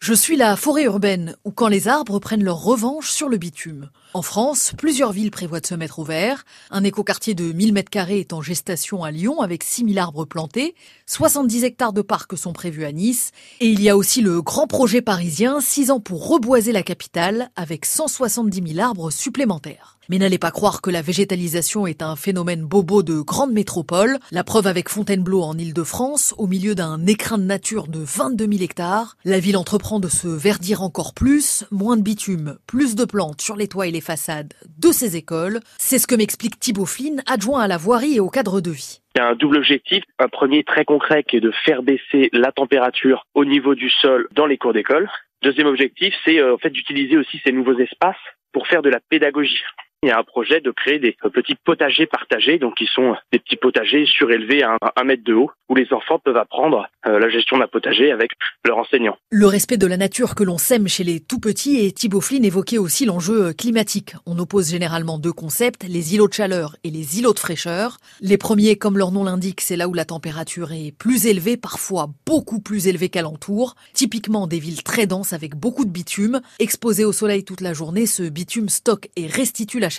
Je suis la forêt urbaine, où quand les arbres prennent leur revanche sur le bitume. En France, plusieurs villes prévoient de se mettre au vert. Un écoquartier de 1000 mètres carrés est en gestation à Lyon avec 6000 arbres plantés. 70 hectares de parcs sont prévus à Nice. Et il y a aussi le grand projet parisien, 6 ans pour reboiser la capitale avec 170 000 arbres supplémentaires. Mais n'allez pas croire que la végétalisation est un phénomène bobo de grande métropole. La preuve avec Fontainebleau en Ile-de-France, au milieu d'un écrin de nature de 22 000 hectares. La ville entreprend de se verdir encore plus, moins de bitume, plus de plantes sur les toits et les façades de ses écoles. C'est ce que m'explique Thibaut Flynn, adjoint à la voirie et au cadre de vie. Il y a un double objectif. Un premier très concret qui est de faire baisser la température au niveau du sol dans les cours d'école. Deuxième objectif, c'est euh, en fait d'utiliser aussi ces nouveaux espaces pour faire de la pédagogie. Il y a un projet de créer des petits potagers partagés, donc qui sont des petits potagers surélevés à un, mètre de haut, où les enfants peuvent apprendre euh, la gestion d'un potager avec leur enseignant. Le respect de la nature que l'on sème chez les tout petits et Thibaut Flynn évoquait aussi l'enjeu euh, climatique. On oppose généralement deux concepts, les îlots de chaleur et les îlots de fraîcheur. Les premiers, comme leur nom l'indique, c'est là où la température est plus élevée, parfois beaucoup plus élevée qu'alentour. Typiquement des villes très denses avec beaucoup de bitume. Exposé au soleil toute la journée, ce bitume stocke et restitue la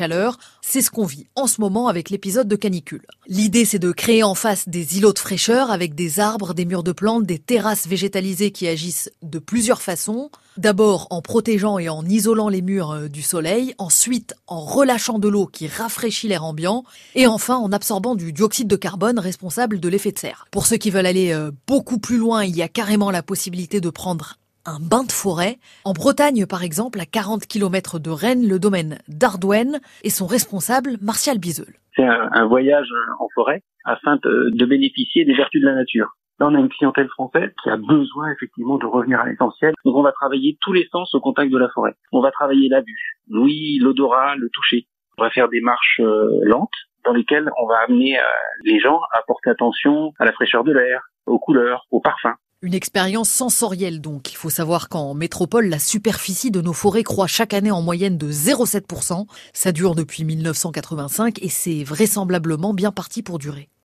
C'est ce qu'on vit en ce moment avec l'épisode de canicule. L'idée, c'est de créer en face des îlots de fraîcheur avec des arbres, des murs de plantes, des terrasses végétalisées qui agissent de plusieurs façons. D'abord en protégeant et en isolant les murs euh, du soleil, ensuite en relâchant de l'eau qui rafraîchit l'air ambiant, et enfin en absorbant du dioxyde de carbone responsable de l'effet de serre. Pour ceux qui veulent aller euh, beaucoup plus loin, il y a carrément la possibilité de prendre un bain de forêt. En Bretagne, par exemple, à 40 km de Rennes, le domaine d'Ardouenne et son responsable, Martial Biseul. C'est un, voyage en forêt afin de, bénéficier des vertus de la nature. Là, on a une clientèle française qui a besoin effectivement de revenir à l'essentiel. Donc, on va travailler tous les sens au contact de la forêt. On va travailler la vue, oui, l'odorat, le toucher. On va faire des marches euh, lentes dans lesquelles on va amener euh, les gens à porter attention à la fraîcheur de l'air, aux couleurs, aux parfums. Une expérience sensorielle donc. Il faut savoir qu'en métropole, la superficie de nos forêts croît chaque année en moyenne de 0,7%. Ça dure depuis 1985 et c'est vraisemblablement bien parti pour durer.